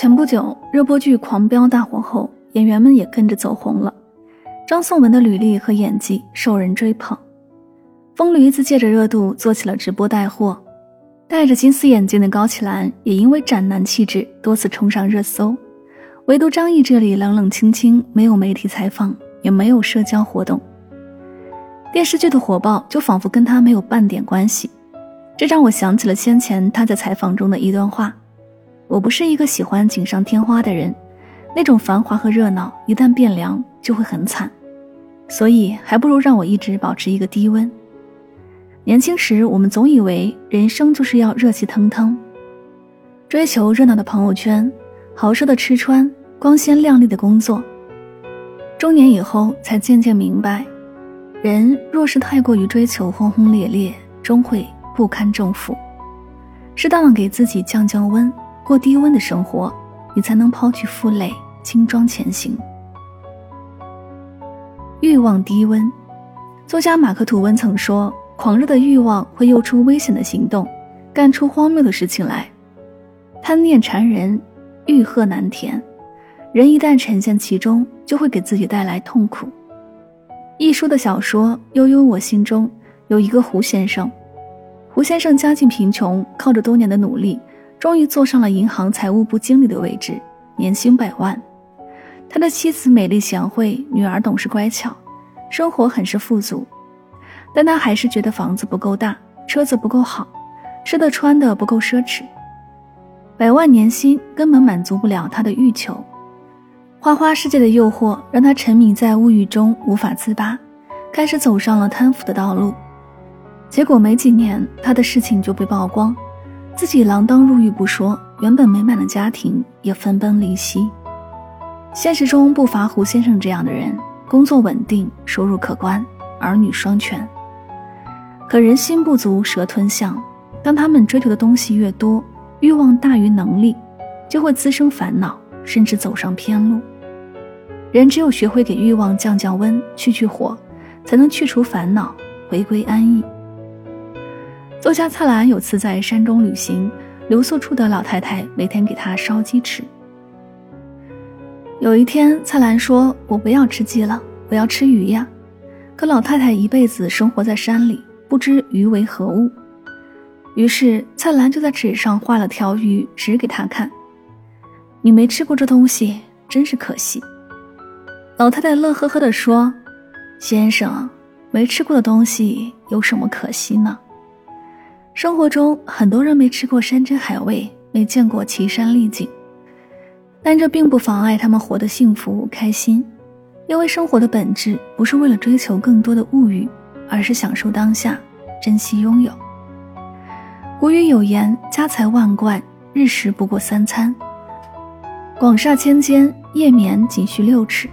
前不久，热播剧《狂飙》大火后，演员们也跟着走红了。张颂文的履历和演技受人追捧，疯驴子借着热度做起了直播带货。戴着金丝眼镜的高启兰也因为斩男气质多次冲上热搜，唯独张译这里冷冷清清，没有媒体采访，也没有社交活动。电视剧的火爆就仿佛跟他没有半点关系，这让我想起了先前他在采访中的一段话。我不是一个喜欢锦上添花的人，那种繁华和热闹一旦变凉就会很惨，所以还不如让我一直保持一个低温。年轻时我们总以为人生就是要热气腾腾，追求热闹的朋友圈，豪奢的吃穿，光鲜亮丽的工作。中年以后才渐渐明白，人若是太过于追求轰轰烈烈，终会不堪重负。适当的给自己降降温。过低温的生活，你才能抛去负累，轻装前行。欲望低温，作家马克吐温曾说：“狂热的欲望会诱出危险的行动，干出荒谬的事情来。贪念缠人，欲壑难填。人一旦沉陷其中，就会给自己带来痛苦。”一书的小说《悠悠我心中》有一个胡先生，胡先生家境贫穷，靠着多年的努力。终于坐上了银行财务部经理的位置，年薪百万。他的妻子美丽贤惠，女儿懂事乖巧，生活很是富足。但他还是觉得房子不够大，车子不够好，吃的穿的不够奢侈。百万年薪根本满足不了他的欲求。花花世界的诱惑让他沉迷在物欲中无法自拔，开始走上了贪腐的道路。结果没几年，他的事情就被曝光。自己锒铛入狱不说，原本美满的家庭也分崩离析。现实中不乏胡先生这样的人，工作稳定，收入可观，儿女双全。可人心不足蛇吞象，当他们追求的东西越多，欲望大于能力，就会滋生烦恼，甚至走上偏路。人只有学会给欲望降降温，去去火，才能去除烦恼，回归安逸。作家蔡澜有次在山中旅行，留宿处的老太太每天给他烧鸡吃。有一天，蔡澜说：“我不要吃鸡了，我要吃鱼呀。”可老太太一辈子生活在山里，不知鱼为何物。于是蔡澜就在纸上画了条鱼，指给他看：“你没吃过这东西，真是可惜。”老太太乐呵呵地说：“先生，没吃过的东西有什么可惜呢？”生活中，很多人没吃过山珍海味，没见过奇山丽景，但这并不妨碍他们活得幸福开心。因为生活的本质不是为了追求更多的物欲，而是享受当下，珍惜拥有。古语有言：“家财万贯，日食不过三餐；广厦千间，夜眠仅需六尺。”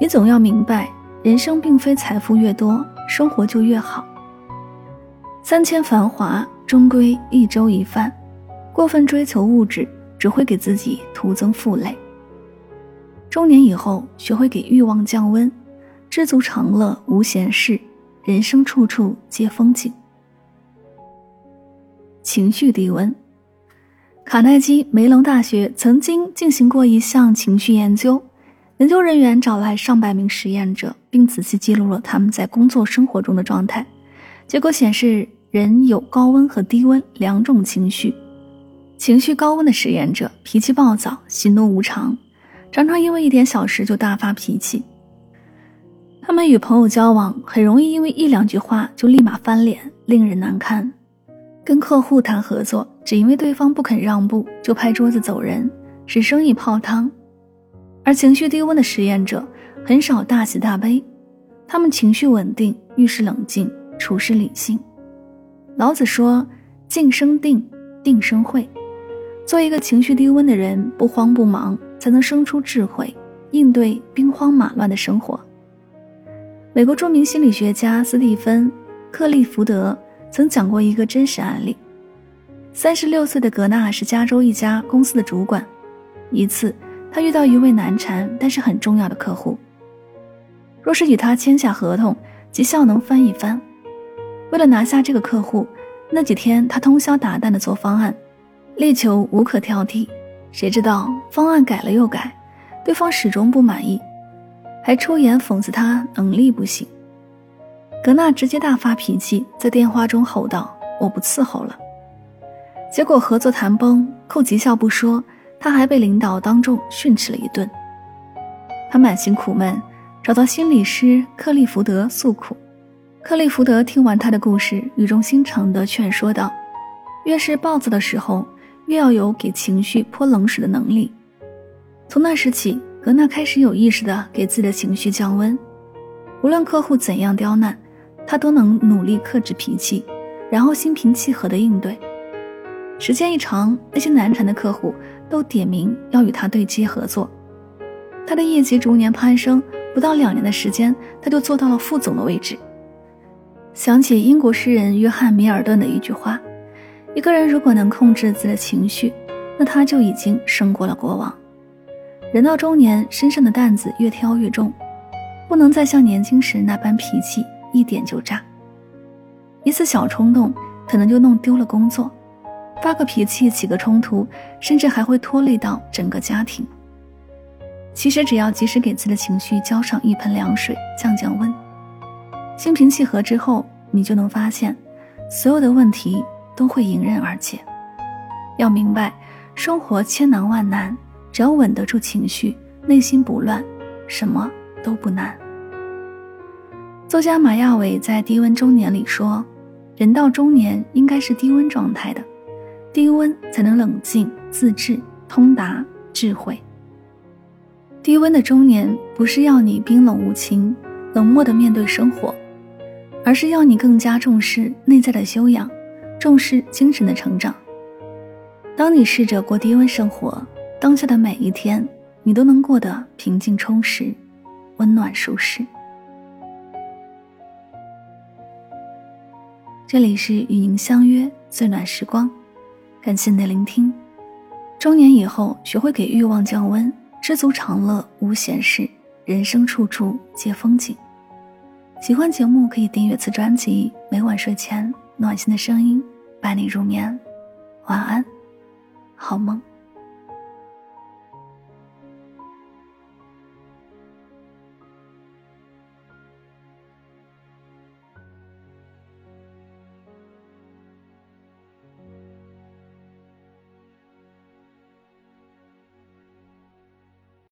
你总要明白，人生并非财富越多，生活就越好。三千繁华，终归一粥一饭。过分追求物质，只会给自己徒增负累。中年以后，学会给欲望降温，知足常乐，无闲事，人生处处皆风景。情绪低温。卡耐基梅隆大学曾经进行过一项情绪研究，研究人员找来上百名实验者，并仔细记录了他们在工作生活中的状态，结果显示。人有高温和低温两种情绪，情绪高温的实验者脾气暴躁、喜怒无常，常常因为一点小事就大发脾气。他们与朋友交往很容易因为一两句话就立马翻脸，令人难堪。跟客户谈合作，只因为对方不肯让步就拍桌子走人，使生意泡汤。而情绪低温的实验者很少大喜大悲，他们情绪稳定，遇事冷静，处事理性。老子说：“静生定，定生慧。做一个情绪低温的人，不慌不忙，才能生出智慧，应对兵荒马乱的生活。美国著名心理学家斯蒂芬·克利福德曾讲过一个真实案例：三十六岁的格纳是加州一家公司的主管，一次他遇到一位难缠但是很重要的客户。若是与他签下合同，即效能翻一番。为了拿下这个客户，那几天他通宵达旦的做方案，力求无可挑剔。谁知道方案改了又改，对方始终不满意，还出言讽刺他能力不行。格纳直接大发脾气，在电话中吼道：“我不伺候了！”结果合作谈崩，扣绩效不说，他还被领导当众训斥了一顿。他满心苦闷。找到心理师克利福德诉苦，克利福德听完他的故事，语重心长地劝说道：“越是暴躁的时候，越要有给情绪泼冷水的能力。”从那时起，格纳开始有意识地给自己的情绪降温。无论客户怎样刁难，他都能努力克制脾气，然后心平气和地应对。时间一长，那些难缠的客户都点名要与他对接合作，他的业绩逐年攀升。不到两年的时间，他就做到了副总的位置。想起英国诗人约翰·米尔顿的一句话：“一个人如果能控制自己的情绪，那他就已经胜过了国王。”人到中年，身上的担子越挑越重，不能再像年轻时那般脾气一点就炸。一次小冲动，可能就弄丢了工作；发个脾气，起个冲突，甚至还会拖累到整个家庭。其实只要及时给自己的情绪浇上一盆凉水，降降温，心平气和之后，你就能发现，所有的问题都会迎刃而解。要明白，生活千难万难，只要稳得住情绪，内心不乱，什么都不难。作家马亚伟在《低温中年》里说：“人到中年应该是低温状态的，低温才能冷静、自制、通达、智慧。”低温的中年不是要你冰冷无情、冷漠的面对生活，而是要你更加重视内在的修养，重视精神的成长。当你试着过低温生活，当下的每一天，你都能过得平静充实、温暖舒适。这里是与您相约最暖时光，感谢你的聆听。中年以后，学会给欲望降温。知足常乐，无闲事，人生处处皆风景。喜欢节目可以订阅此专辑，每晚睡前暖心的声音伴你入眠。晚安，好梦。